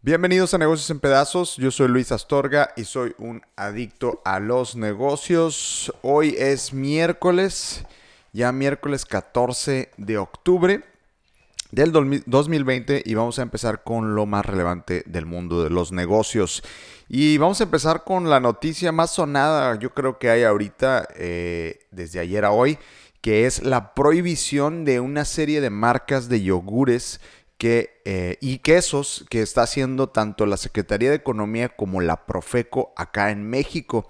Bienvenidos a Negocios en Pedazos, yo soy Luis Astorga y soy un adicto a los negocios. Hoy es miércoles, ya miércoles 14 de octubre del 2020 y vamos a empezar con lo más relevante del mundo de los negocios. Y vamos a empezar con la noticia más sonada, yo creo que hay ahorita eh, desde ayer a hoy, que es la prohibición de una serie de marcas de yogures eh, y quesos que está haciendo tanto la Secretaría de Economía como la Profeco acá en México.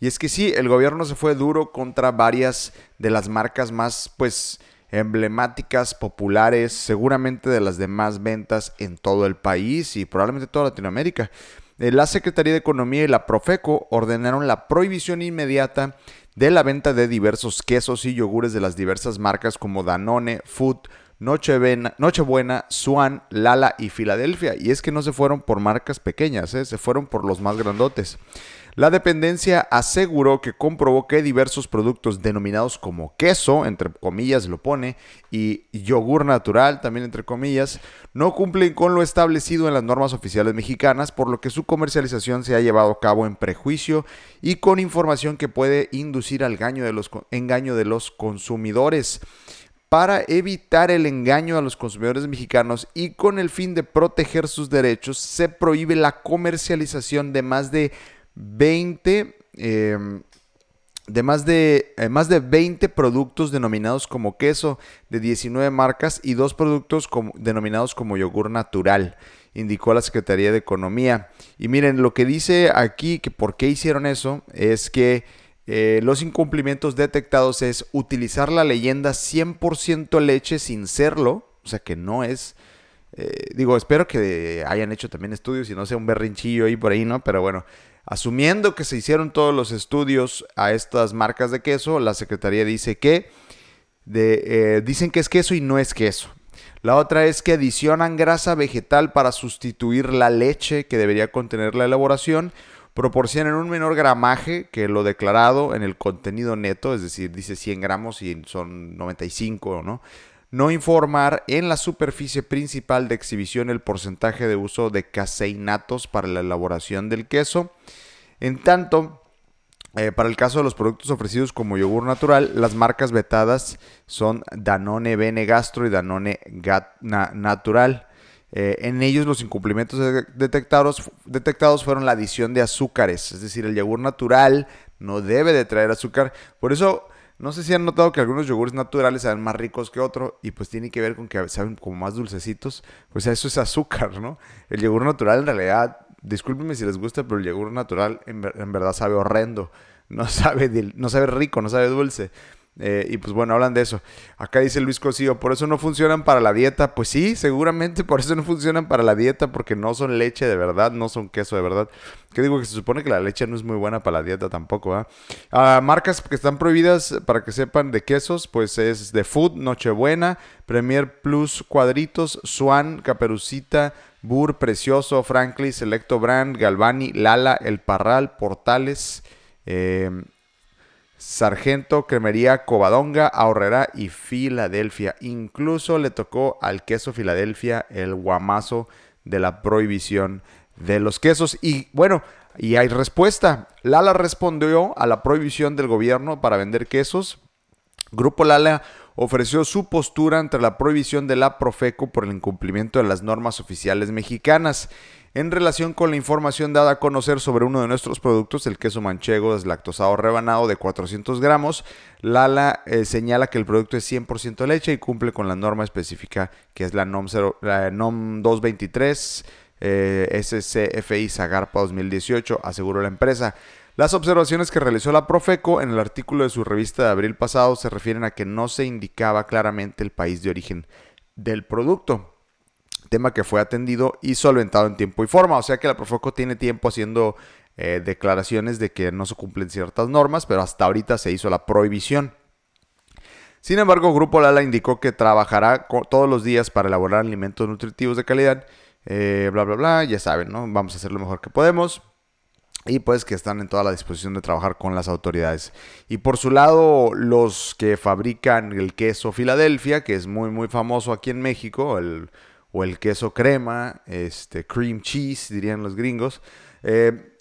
Y es que sí, el gobierno se fue duro contra varias de las marcas más, pues, emblemáticas, populares, seguramente de las demás ventas en todo el país y probablemente toda Latinoamérica. Eh, la Secretaría de Economía y la Profeco ordenaron la prohibición inmediata de la venta de diversos quesos y yogures de las diversas marcas como Danone, Food, Nochebuena, Nochebuena, Swan, Lala y Filadelfia. Y es que no se fueron por marcas pequeñas, ¿eh? se fueron por los más grandotes. La dependencia aseguró que comprobó que diversos productos denominados como queso, entre comillas lo pone, y yogur natural, también entre comillas, no cumplen con lo establecido en las normas oficiales mexicanas, por lo que su comercialización se ha llevado a cabo en prejuicio y con información que puede inducir al engaño de los, consumidores. Para evitar el engaño a los consumidores mexicanos y con el fin de proteger sus derechos, se prohíbe la comercialización de más de 20 em, de más de, eh, más de 20 productos denominados como queso de 19 marcas y dos productos denominados como yogur natural, indicó la Secretaría de Economía. Y miren, lo que dice aquí que por qué hicieron eso es que eh, los incumplimientos detectados es utilizar la leyenda 100% leche sin serlo, o sea que no es... Eh, digo, espero que hayan hecho también estudios y no sea un berrinchillo ahí por ahí, ¿no? Pero bueno, asumiendo que se hicieron todos los estudios a estas marcas de queso, la Secretaría dice que eh, dicen que es queso y no es queso. La otra es que adicionan grasa vegetal para sustituir la leche que debería contener la elaboración proporcionan un menor gramaje que lo declarado en el contenido neto, es decir, dice 100 gramos y son 95, ¿no? No informar en la superficie principal de exhibición el porcentaje de uso de caseinatos para la elaboración del queso. En tanto, eh, para el caso de los productos ofrecidos como yogur natural, las marcas vetadas son Danone Bene Gastro y Danone Natural. Eh, en ellos los incumplimientos detectados, detectados fueron la adición de azúcares, es decir, el yogur natural no debe de traer azúcar. Por eso, no sé si han notado que algunos yogures naturales saben más ricos que otros y pues tiene que ver con que saben como más dulcecitos. Pues eso es azúcar, ¿no? El yogur natural en realidad, discúlpenme si les gusta, pero el yogur natural en, verdad sabe horrendo. No sabe, no sabe rico, no sabe dulce. Eh, y pues bueno, hablan de eso. Acá dice Luis Cosío, por eso no funcionan para la dieta. Pues sí, seguramente por eso no funcionan para la dieta, porque no son leche de verdad, no son queso de verdad. Que digo que se supone que la leche no es muy buena para la dieta tampoco. ¿ah? ah marcas que están prohibidas, para que sepan, de quesos, pues es The Food, Nochebuena, Premier Plus Cuadritos, Swan, Caperucita, Burr, Precioso, Frankly, Selecto Brand, Galvani, Lala, El Parral, Portales. Eh, Sargento, Cremería, Covadonga, Ahorrera y Filadelfia. Incluso le tocó al queso Filadelfia el guamazo de la prohibición de los quesos. Y bueno, y hay respuesta. Lala respondió a la prohibición del gobierno para vender quesos. Grupo Lala ofreció su postura ante la prohibición de la Profeco por el incumplimiento de las normas oficiales mexicanas en relación con la información dada a conocer sobre uno de nuestros productos, el queso manchego deslactosado rebanado de 400 gramos. Lala eh, señala que el producto es 100% leche y cumple con la norma específica que es la NOM, la NOM 223 eh, SCFI Zagarpa 2018, aseguró la empresa. Las observaciones que realizó la Profeco en el artículo de su revista de abril pasado se refieren a que no se indicaba claramente el país de origen del producto tema que fue atendido y solventado en tiempo y forma. O sea que la Profeco tiene tiempo haciendo eh, declaraciones de que no se cumplen ciertas normas, pero hasta ahorita se hizo la prohibición. Sin embargo, Grupo Lala indicó que trabajará todos los días para elaborar alimentos nutritivos de calidad, eh, bla, bla, bla, ya saben, ¿no? Vamos a hacer lo mejor que podemos. y pues que están en toda la disposición de trabajar con las autoridades. Y por su lado, los que fabrican el queso Filadelfia, que es muy muy famoso aquí en México, el, o el queso crema, este cream cheese, dirían los gringos, eh,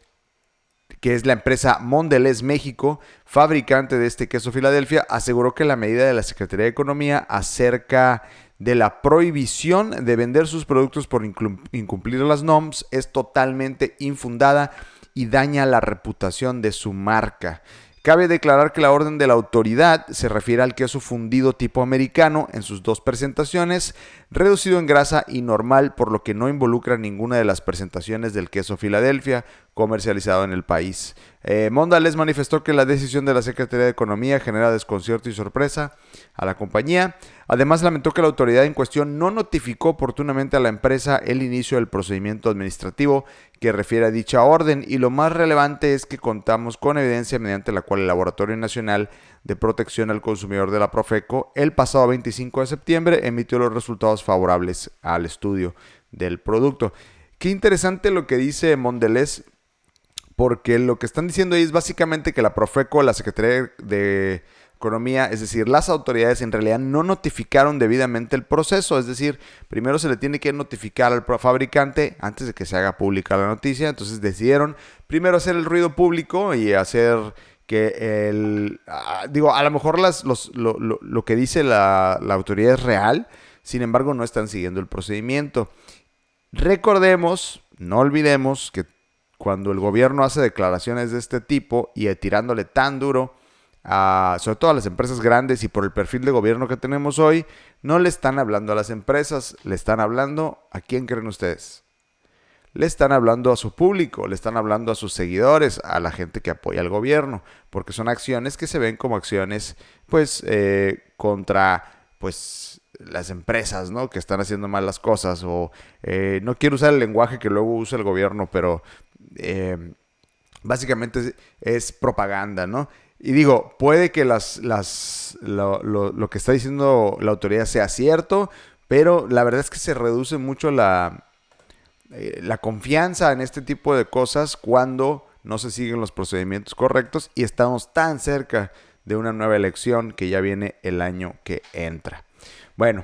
que es la empresa Mondelez México, fabricante de este queso Filadelfia, aseguró que la medida de la Secretaría de Economía acerca de la prohibición de vender sus productos por incumplir las NOMS es totalmente infundada y daña la reputación de su marca. Cabe declarar que la orden de la autoridad se refiere al queso fundido tipo americano en sus dos presentaciones, reducido en grasa y normal, por lo que no involucra ninguna de las presentaciones del queso Filadelfia comercializado en el país. Eh, Mondales manifestó que la decisión de la Secretaría de Economía genera desconcierto y sorpresa a la compañía. Además, lamentó que la autoridad en cuestión no notificó oportunamente a la empresa el inicio del procedimiento administrativo que refiere a dicha orden y lo más relevante es que contamos con evidencia mediante la cual el Laboratorio Nacional de Protección al Consumidor de la Profeco el pasado 25 de septiembre emitió los resultados favorables al estudio del producto. Qué interesante lo que dice Mondelez porque lo que están diciendo ahí es básicamente que la Profeco, la Secretaría de Economía, es decir, las autoridades en realidad no notificaron debidamente el proceso, es decir, primero se le tiene que notificar al fabricante antes de que se haga pública la noticia, entonces decidieron primero hacer el ruido público y hacer que el... Ah, digo, a lo mejor las, lo, que dice la, la autoridad es real, sin embargo no están siguiendo el procedimiento. Recordemos, no olvidemos que cuando el gobierno hace declaraciones de este tipo y tirándole tan duro, a, sobre todo a las empresas grandes y por el perfil de gobierno que tenemos hoy, no le están hablando a las empresas, le están hablando a quién creen ustedes. Le están hablando a su público, le están hablando a sus seguidores, a la gente que apoya al gobierno, porque son acciones que se ven como acciones, pues, eh, contra, pues, las empresas, ¿no? Que están haciendo mal las cosas o eh, no quiero usar el lenguaje que luego usa el gobierno, pero eh, básicamente es, propaganda, ¿no? Y digo, puede que las, las, lo, que está diciendo la autoridad sea cierto, pero la verdad es que se reduce mucho la, eh, la confianza en este tipo de cosas cuando no se siguen los procedimientos correctos y estamos tan cerca de una nueva elección que ya viene el año que entra. Bueno,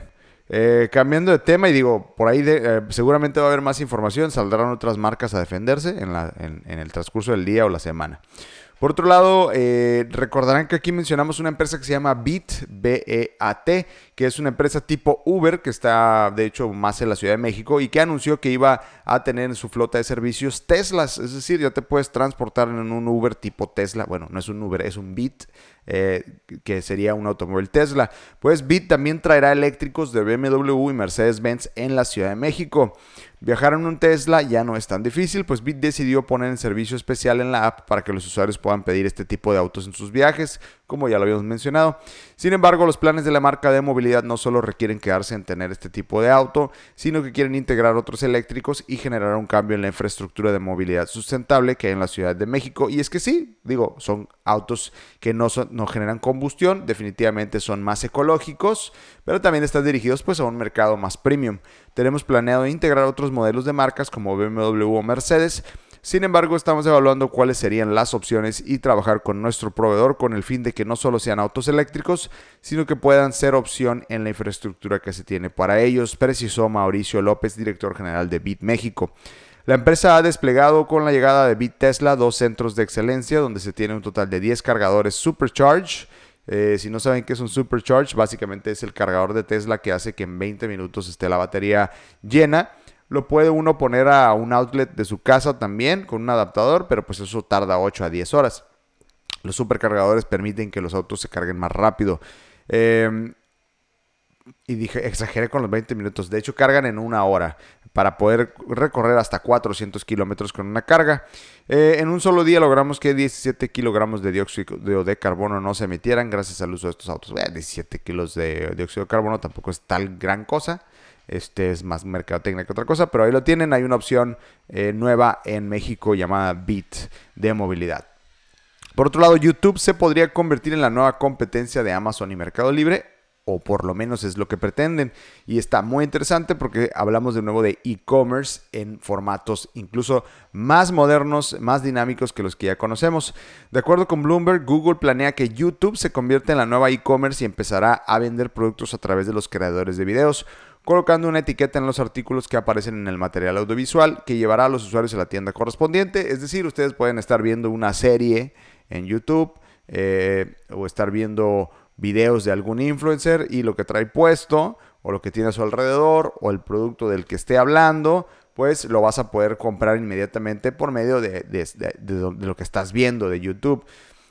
eh, cambiando de tema, y digo, por ahí eh, seguramente va a haber más información, saldrán otras marcas a defenderse en, la, en, el transcurso del día o la semana. Por otro lado, eh, recordarán que aquí mencionamos una empresa que se llama BIT, B-E-A-T, que es una empresa tipo Uber, que está de hecho más en la Ciudad de México y que anunció que iba a tener en su flota de servicios Teslas. Es decir, ya te puedes transportar en un Uber tipo Tesla. Bueno, no es un Uber, es un BIT eh, que sería un automóvil Tesla. Pues Bit también traerá eléctricos de BMW y Mercedes-Benz en la Ciudad de México. Viajar en un Tesla ya no es tan difícil, pues Bit decidió poner en servicio especial en la app para que los usuarios puedan pedir este tipo de autos en sus viajes, como ya lo habíamos mencionado. Sin embargo, los planes de la marca de movilidad no solo requieren quedarse en tener este tipo de auto, sino que quieren integrar otros eléctricos y generar un cambio en la infraestructura de movilidad sustentable que hay en la Ciudad de México. Y es que sí, digo, son autos que no, no generan combustión, definitivamente son más ecológicos, pero también están dirigidos pues a un mercado más premium. Tenemos planeado integrar otros modelos de marcas como BMW o Mercedes, sin embargo, estamos evaluando cuáles serían las opciones y trabajar con nuestro proveedor con el fin de que no solo sean autos eléctricos, sino que puedan ser opción en la infraestructura que se tiene para ellos, precisó Mauricio López, director general de Bit México. La empresa ha desplegado con la llegada de Bit Tesla dos centros de excelencia donde se tiene un total de 10 cargadores Supercharge. Eh, si no saben qué es un Supercharge, básicamente es el cargador de Tesla que hace que en 20 minutos esté la batería llena. Lo puede uno poner a un outlet de su casa también con un adaptador, pero pues eso tarda 8 a 10 horas. Los supercargadores permiten que los autos se carguen más rápido. Em, y dije, exageré con los 20 minutos. De hecho, cargan en una hora para poder recorrer hasta 400 kilómetros con una carga. Eh, en un solo día logramos que 17 kilogramos de dióxido de carbono no se emitieran gracias al uso de estos autos. 17 kilos de dióxido de carbono tampoco es tal gran cosa. Este es más mercadotecnia que otra cosa, pero ahí lo tienen. Hay una opción eh, nueva en México llamada Bit de movilidad. Por otro lado, YouTube se podría convertir en la nueva competencia de Amazon y Mercado Libre. o por lo menos es lo que pretenden. Y está muy interesante porque hablamos de nuevo de e-commerce en formatos incluso más modernos, más dinámicos que los que ya conocemos. De acuerdo con Bloomberg, Google planea que YouTube se convierta en la nueva e-commerce y empezará a vender productos a través de los creadores de videos colocando una etiqueta en los artículos que aparecen en el material audiovisual que llevará a los usuarios a la tienda correspondiente. Es decir, ustedes pueden estar viendo una serie en YouTube eh, o estar viendo videos de algún influencer y lo que trae puesto o lo que tiene a su alrededor o el producto del que esté hablando, pues lo vas a poder comprar inmediatamente por medio de, de lo que estás viendo de YouTube.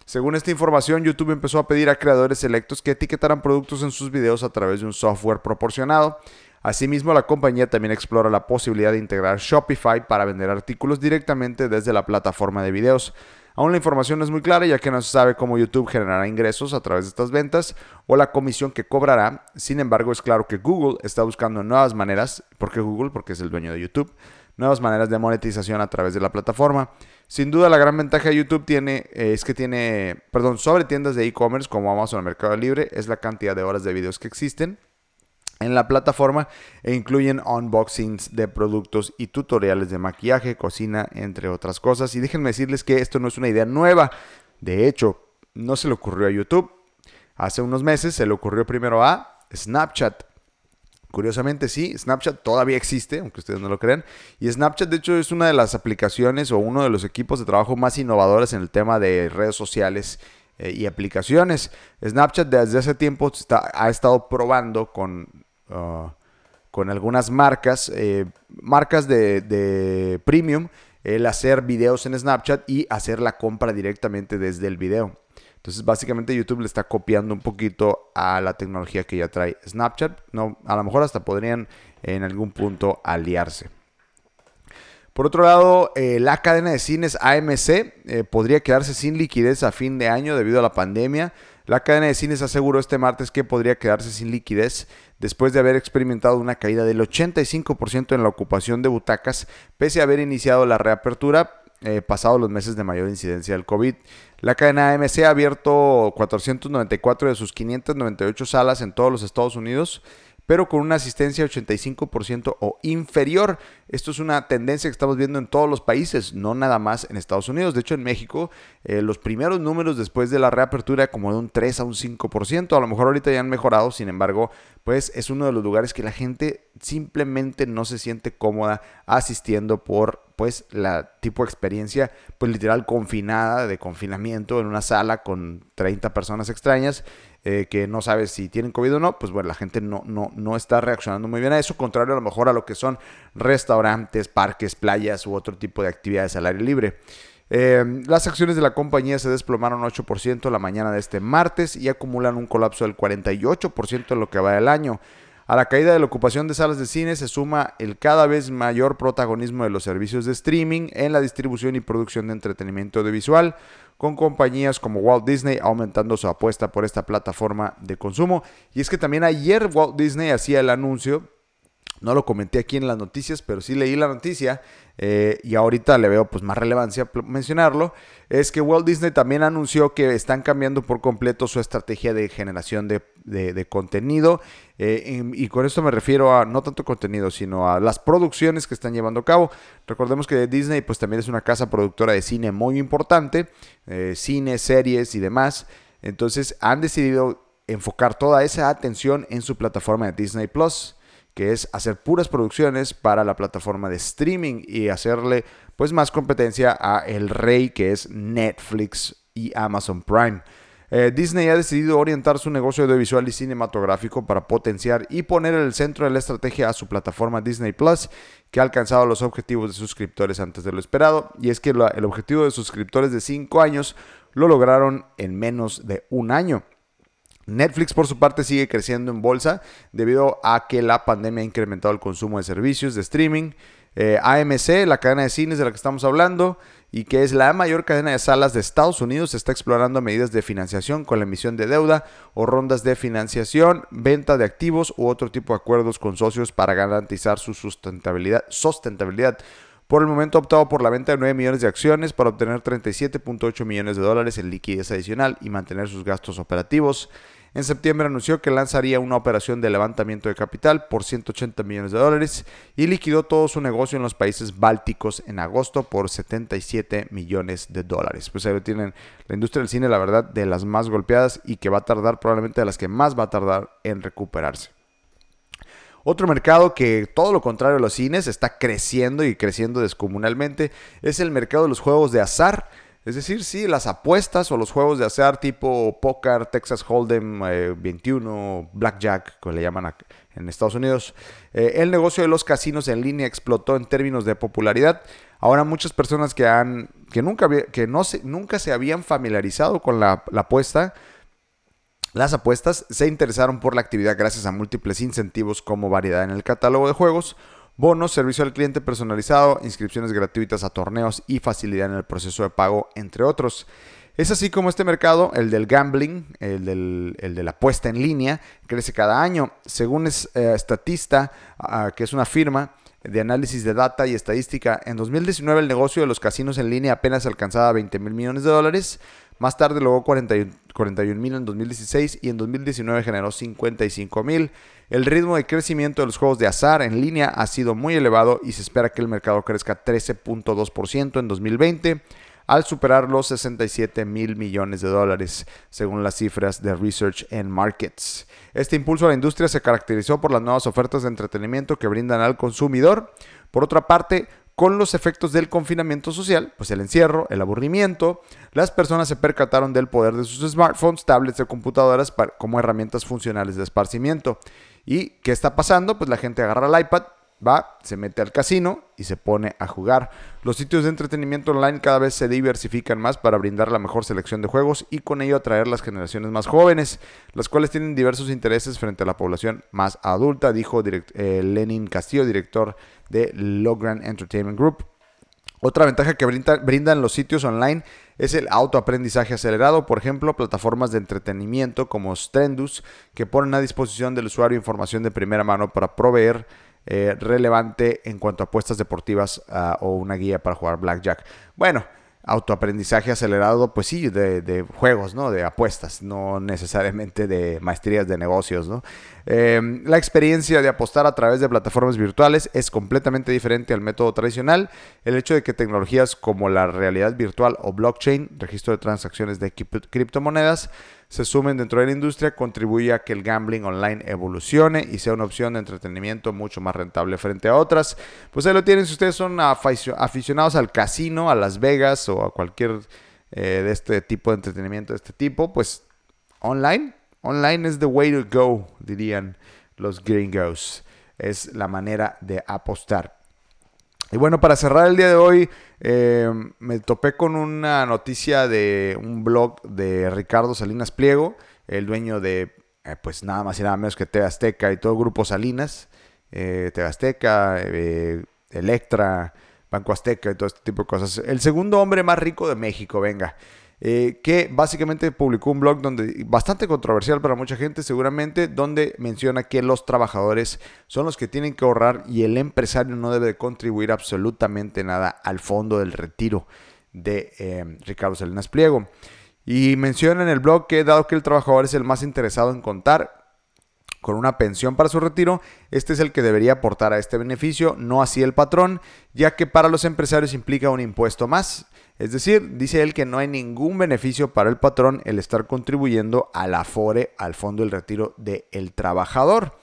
Según esta información, YouTube empezó a pedir a creadores selectos que etiquetaran productos en sus videos a través de un software proporcionado. Asimismo, la compañía también explora la posibilidad de integrar Shopify para vender artículos directamente desde la plataforma de videos. Aún la información no es muy clara ya que no se sabe cómo YouTube generará ingresos a través de estas ventas o la comisión que cobrará. Sin embargo, es claro que Google está buscando nuevas maneras. ¿Por qué Google? Porque es el dueño de YouTube. Nuevas maneras de monetización a través de la plataforma. Sin duda, la gran ventaja de YouTube tiene, eh, es que tiene, perdón, sobre tiendas de e-commerce como Amazon o Mercado Libre, es la cantidad de horas de videos que existen en la plataforma e incluyen unboxings de productos y tutoriales de maquillaje, cocina, entre otras cosas. Y déjenme decirles que esto no es una idea nueva. De hecho, no se le ocurrió a YouTube. Hace unos meses se le ocurrió primero a Snapchat. Curiosamente sí, Snapchat todavía existe, aunque ustedes no lo crean. Y Snapchat de hecho es una de las aplicaciones o uno de los equipos de trabajo más innovadores en el tema de redes sociales eh, y aplicaciones. Snapchat desde hace tiempo ha estado probando con, uh, con algunas marcas, eh, marcas de, de premium, el hacer videos en Snapchat y hacer la compra directamente desde el video. Entonces, básicamente YouTube le está copiando un poquito a la tecnología que ya trae Snapchat. No, a lo mejor hasta podrían en algún punto aliarse. Por otro lado, eh, la cadena de cines AMC eh, podría quedarse sin liquidez a fin de año debido a la pandemia. La cadena de cines aseguró este martes que podría quedarse sin liquidez después de haber experimentado una caída del 85% en la ocupación de butacas, pese a haber iniciado la reapertura eh, pasados los meses de mayor incidencia del COVID. La cadena AMC ha abierto 494 de sus 598 salas en todos los Estados Unidos pero con una asistencia 85% o inferior. Esto es una tendencia que estamos viendo en todos los países, no nada más en Estados Unidos. De hecho, en México, eh, los primeros números después de la reapertura, como de un 3 a un 5%, a lo mejor ahorita ya han mejorado, sin embargo, pues es uno de los lugares que la gente simplemente no se siente cómoda asistiendo por pues la tipo de experiencia pues literal confinada de confinamiento en una sala con 30 personas extrañas eh, que no sabes si tienen COVID o no, pues bueno, la gente no, no, no está reaccionando muy bien a eso, contrario a lo mejor a lo que son restaurantes, parques, playas u otro tipo de actividades al aire libre. Eh, las acciones de la compañía se desplomaron 8% la mañana de este martes y acumulan un colapso del 48% en lo que va del año. A la caída de la ocupación de salas de cine se suma el cada vez mayor protagonismo de los servicios de streaming en la distribución y producción de entretenimiento audiovisual, con compañías como Walt Disney aumentando su apuesta por esta plataforma de consumo. Y es que también ayer Walt Disney hacía el anuncio no lo comenté aquí en las noticias, pero sí leí la noticia eh, y ahorita le veo pues más relevancia mencionarlo. Es que Walt Disney también anunció que están cambiando por completo su estrategia de generación de, contenido. Eh, y, con esto me refiero a no tanto contenido, sino a las producciones que están llevando a cabo. Recordemos que Disney pues también es una casa productora de cine muy importante, eh, cine, series y demás. Entonces han decidido enfocar toda esa atención en su plataforma de Disney Plus que es hacer puras producciones para la plataforma de streaming y hacerle pues más competencia a el rey que es Netflix y Amazon Prime. Eh, Disney ha decidido orientar su negocio audiovisual y cinematográfico para potenciar y poner en el centro de la estrategia a su plataforma Disney Plus, que ha alcanzado los objetivos de suscriptores antes de lo esperado. Y es que el objetivo de suscriptores de 5 años lo lograron en menos de un año. Netflix por su parte sigue creciendo en bolsa debido a que la pandemia ha incrementado el consumo de servicios de streaming. Eh, AMC, la cadena de cines de la que estamos hablando, y que es la mayor cadena de salas de Estados Unidos, está explorando medidas de financiación con la emisión de deuda o rondas de financiación, venta de activos u otro tipo de acuerdos con socios para garantizar su sustentabilidad. sustentabilidad. Por el momento ha optado por la venta de 9 millones de acciones para obtener 37.8 millones de dólares en liquidez adicional y mantener sus gastos operativos. en septiembre anunció que lanzaría una operación de levantamiento de capital por 180 millones de dólares y liquidó todo su negocio en los países bálticos en agosto por 77 millones de dólares. Pues ahí lo tienen la industria del cine, la verdad, de las más golpeadas y que va a tardar probablemente de las que más va a tardar en recuperarse. Otro mercado que todo lo contrario a los cines está creciendo y creciendo descomunalmente es el mercado de los juegos de azar. Es decir, sí, las apuestas o los juegos de azar tipo Poker, Texas Hold'em 21, eh, Blackjack, como le llaman en Estados Unidos. Eh, el negocio de los casinos en línea explotó en términos de popularidad. Ahora muchas personas que han que nunca que no se, nunca se habían familiarizado con la apuesta, las apuestas se interesaron por la actividad gracias a múltiples incentivos como variedad en el catálogo de juegos, bonos, servicio al cliente personalizado, inscripciones gratuitas a torneos y facilidad en el proceso de pago, entre otros. Es así como este mercado, el del gambling, el, de la apuesta en línea, crece cada año. Según es, eh, ah, que es una firma de análisis de data y estadística, en 2019 el negocio de los casinos en línea apenas alcanzaba 20 mil millones de dólares. Más tarde logró 41 mil en 2016 y en 2019 generó 55 mil. El ritmo de crecimiento de los juegos de azar en línea ha sido muy elevado y se espera que el mercado crezca 13.2% en 2020 al superar los 67 mil millones de dólares, según las cifras de Research and Markets. Este impulso a la industria se caracterizó por las nuevas ofertas de entretenimiento que brindan al consumidor. Por otra parte, con los efectos del confinamiento social, pues el encierro, el aburrimiento, las personas se percataron del poder de sus smartphones, tablets o computadoras como herramientas funcionales de esparcimiento. ¿Y qué está pasando? Pues la gente agarra el iPad, va, se mete al casino y se pone a jugar. Los sitios de entretenimiento online cada vez se diversifican más para brindar la mejor selección de juegos y con ello atraer las generaciones más jóvenes, las cuales tienen diversos intereses frente a la población más adulta, dijo eh, Lenin Castillo, director de Logran Entertainment Group. Otra ventaja que brindan los sitios online es el autoaprendizaje acelerado, por ejemplo, plataformas de entretenimiento como Strendus que ponen a disposición del usuario información de primera mano para proveer eh, relevante en cuanto a apuestas deportivas ah, o una guía para jugar blackjack. Bueno, autoaprendizaje acelerado, pues sí, de, juegos, ¿no? De apuestas, no necesariamente de maestrías de negocios, ¿no? Em, la experiencia de apostar a través de plataformas virtuales es completamente diferente al método tradicional. El hecho de que tecnologías como la realidad virtual o blockchain, registro de transacciones de criptomonedas, se sumen dentro de la industria contribuye a que el gambling online evolucione y sea una opción de entretenimiento mucho más rentable frente a otras. Pues ahí lo tienen, si ustedes son aficionados al casino, a Las Vegas o a cualquier eh, de este tipo de entretenimiento de este tipo, pues online, online es the way to go, dirían los gringos. Es la manera de apostar. Y bueno, para cerrar el día de hoy, eh, me topé con una noticia de un blog de Ricardo Salinas Pliego, el dueño de, eh, pues nada más y nada menos que TV Azteca y todo el grupo Salinas, eh, TV Azteca, eh, Electra, Banco Azteca y todo este tipo de cosas. El segundo hombre más rico de México, venga. Eh, que básicamente publicó un blog donde bastante controversial para mucha gente seguramente, donde menciona que los trabajadores son los que tienen que ahorrar y el empresario no debe contribuir absolutamente nada al fondo del retiro de eh, Ricardo Salinas Pliego. Y menciona en el blog que dado que el trabajador es el más interesado en contar con una pensión para su retiro, este es el que debería aportar a este beneficio, no así el patrón, ya que para los empresarios implica un impuesto más. Es decir, dice él que no hay ningún beneficio para el patrón el estar contribuyendo al afore, al fondo del retiro del trabajador.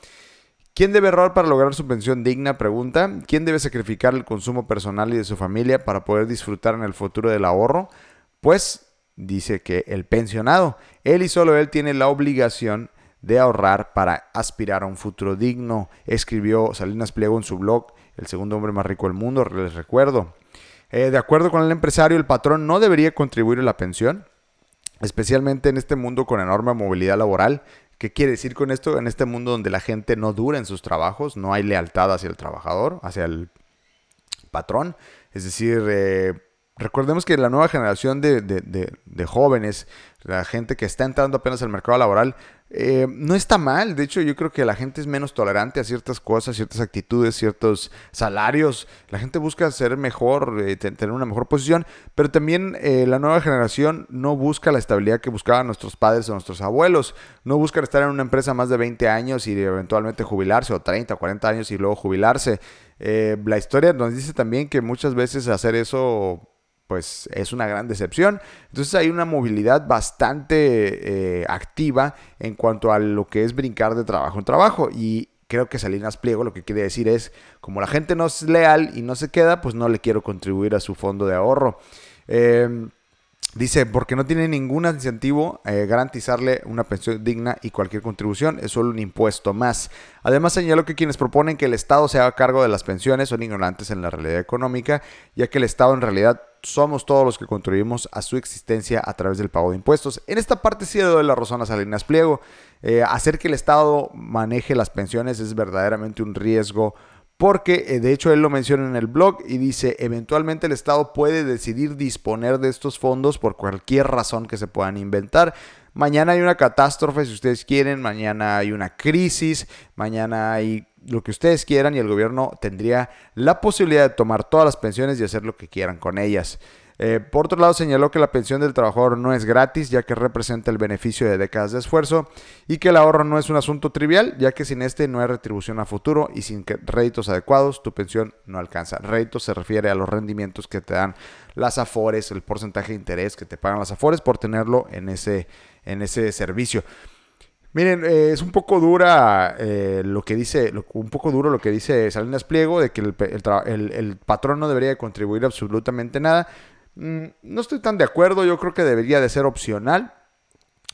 ¿Quién debe ahorrar para lograr su pensión digna? Pregunta. ¿Quién debe sacrificar el consumo personal y de su familia para poder disfrutar en el futuro del ahorro? Pues dice que el pensionado, él y solo él tiene la obligación de ahorrar para aspirar a un futuro digno. Escribió Salinas Pliego en su blog, El segundo hombre más rico del mundo, les recuerdo. Eh, de acuerdo con el empresario, el patrón no debería contribuir a la pensión, especialmente en este mundo con enorme movilidad laboral. ¿Qué quiere decir con esto? En este mundo donde la gente no dura en sus trabajos, no hay lealtad hacia el trabajador, hacia el patrón. Es decir, eh, recordemos que la nueva generación de, jóvenes la gente que está entrando apenas al mercado laboral, eh, no está mal. De hecho, yo creo que la gente es menos tolerante a ciertas cosas, ciertas actitudes, ciertos salarios. La gente busca ser mejor, eh, tener una mejor posición, pero también eh, la nueva generación no busca la estabilidad que buscaban nuestros padres o nuestros abuelos. No buscan estar en una empresa más de 20 años y eventualmente jubilarse, o 30 o 40 años y luego jubilarse. la historia nos dice también que muchas veces hacer eso pues es una gran decepción. Entonces hay una movilidad bastante eh, activa en cuanto a lo que es brincar de trabajo en trabajo. Y creo que Salinas Pliego lo que quiere decir es, como la gente no es leal y no se queda, pues no le quiero contribuir a su fondo de ahorro. Em, dice, porque no tiene ningún incentivo eh, garantizarle una pensión digna y cualquier contribución, es solo un impuesto más. Además señaló que quienes proponen que el Estado se haga cargo de las pensiones son ignorantes en la realidad económica, ya que el Estado en realidad somos todos los que contribuimos a su existencia a través del pago de impuestos. En esta parte sí le doy la razón a Salinas Pliego. Eh, hacer que el Estado maneje las pensiones es verdaderamente un riesgo porque eh, de hecho él lo menciona en el blog y dice, eventualmente el Estado puede decidir disponer de estos fondos por cualquier razón que se puedan inventar. Mañana hay una catástrofe, si ustedes quieren, mañana hay una crisis, mañana hay lo que ustedes quieran y el gobierno tendría la posibilidad de tomar todas las pensiones y hacer lo que quieran con ellas. Eh, por otro lado, señaló que la pensión del trabajador no es gratis, ya que representa el beneficio de décadas de esfuerzo, y que el ahorro no es un asunto trivial, ya que sin este no hay retribución a futuro y sin réditos adecuados tu pensión no alcanza. Réditos se refiere a los rendimientos que te dan las afores, el porcentaje de interés que te pagan las afores por tenerlo en ese, en ese servicio. Miren, eh, es un poco dura eh, lo que dice, un poco duro lo que dice Salinas Pliego de que el, patrón no debería contribuir absolutamente nada. Mm, no estoy tan de acuerdo, yo creo que debería de ser opcional.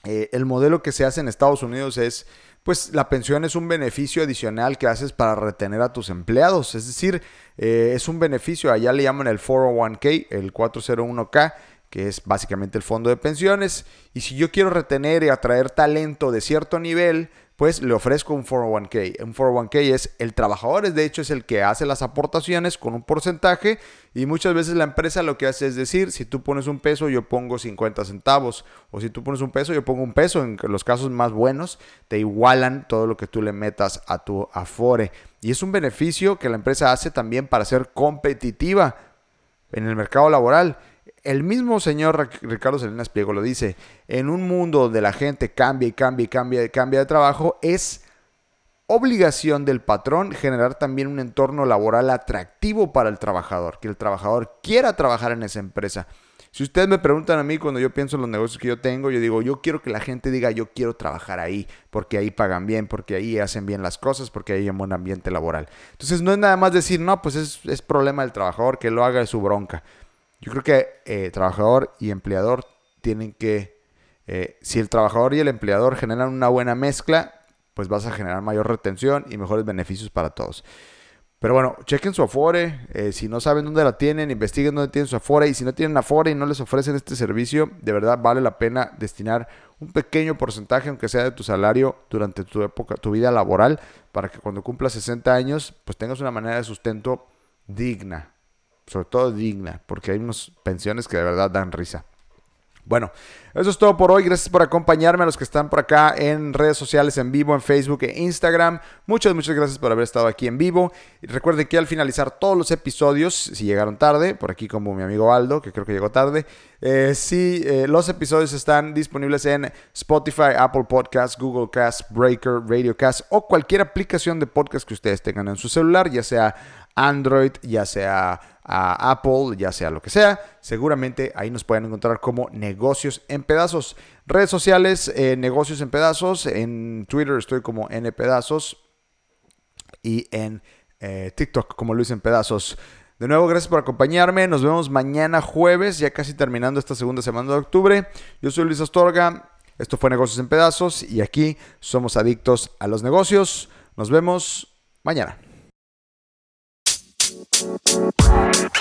Eh, el modelo que se hace en Estados Unidos es, pues la pensión es un beneficio adicional que haces para retener a tus empleados. Es decir, es un beneficio, allá le llaman el 401k, el 401k que es básicamente el fondo de pensiones. Y si yo quiero retener y atraer talento de cierto nivel, pues le ofrezco un 401k. Un 401k es el trabajador, de hecho es el que hace las aportaciones con un porcentaje y muchas veces la empresa lo que hace es decir, si tú pones un peso yo pongo 50 centavos o si tú pones un peso yo pongo un peso, en los casos más buenos te igualan todo lo que tú le metas a tu afore. Y es un beneficio que la empresa hace también para ser competitiva en el mercado laboral el mismo señor Ricardo Salinas Pliego lo dice, en un mundo donde la gente cambia y cambia y cambia y cambia de trabajo, es obligación del patrón generar también un entorno laboral atractivo para el trabajador, que el trabajador quiera trabajar en esa empresa. Si ustedes me preguntan a mí cuando yo pienso en los negocios que yo tengo, yo digo, yo quiero que la gente diga, yo quiero trabajar ahí, porque ahí pagan bien, porque ahí hacen bien las cosas, porque ahí hay un buen ambiente laboral. Entonces no es nada más decir, no, pues es, es problema del trabajador, que lo haga de su bronca. Yo creo que eh, trabajador y empleador tienen que, eh, si el trabajador y el empleador generan una buena mezcla, pues vas a generar mayor retención y mejores beneficios para todos. Pero bueno, chequen su Afore. Eh, si no saben dónde la tienen, investiguen dónde tienen su Afore. Y si no tienen Afore y no les ofrecen este servicio, de verdad vale la pena destinar un pequeño porcentaje, aunque sea de tu salario, durante tu época, tu vida laboral, para que cuando cumplas 60 años, pues tengas una manera de sustento digna sobre todo digna, porque hay unas pensiones que de verdad dan risa. Bueno, eso es todo por hoy. Gracias por acompañarme a los que están por acá en redes sociales, en vivo, en Facebook e Instagram. Muchas, muchas gracias por haber estado aquí en vivo. Y recuerden que al finalizar todos los episodios, si llegaron tarde, por aquí como mi amigo Aldo, que creo que llegó tarde, eh, sí, eh, los episodios están disponibles en Spotify, Apple Podcasts, Google Cast, Breaker, Radio Cast o cualquier aplicación de podcast que ustedes tengan en su celular, ya sea Android, ya sea Apple, ya sea lo que sea, seguramente ahí nos pueden encontrar como negocios en pedazos. Redes sociales, eh, negocios en pedazos. En Twitter estoy como N pedazos y en eh, TikTok como Luis en pedazos. De nuevo, gracias por acompañarme. Nos vemos mañana jueves, ya casi terminando esta segunda semana de octubre. Yo soy Luis Astorga. Esto fue Negocios en Pedazos y aquí somos adictos a los negocios. Nos vemos mañana. Wow.